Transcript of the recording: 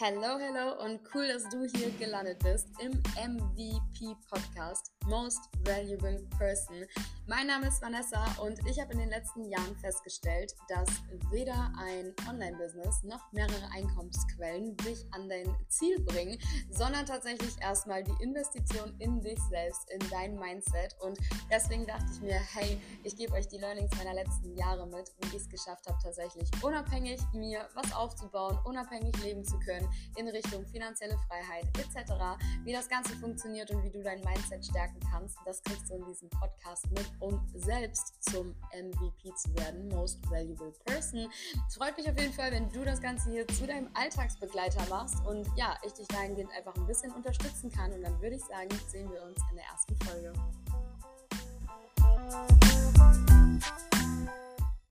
Hello, hello und cool, dass du hier gelandet bist im MVP Podcast Most Valuable Person. Mein Name ist Vanessa und ich habe in den letzten Jahren festgestellt, dass weder ein Online-Business noch mehrere Einkommensquellen dich an dein Ziel bringen, sondern tatsächlich erstmal die Investition in dich selbst, in dein Mindset. Und deswegen dachte ich mir, hey, ich gebe euch die Learnings meiner letzten Jahre mit, wie ich es geschafft habe, tatsächlich unabhängig mir was aufzubauen, unabhängig leben zu können in Richtung finanzielle Freiheit etc., wie das Ganze funktioniert und wie du dein Mindset stärken kannst. Das kriegst du in diesem Podcast mit, um selbst zum MVP zu werden, Most Valuable Person. Es freut mich auf jeden Fall, wenn du das Ganze hier zu deinem Alltagsbegleiter machst und ja, ich dich dahingehend einfach ein bisschen unterstützen kann. Und dann würde ich sagen, sehen wir uns in der ersten Folge.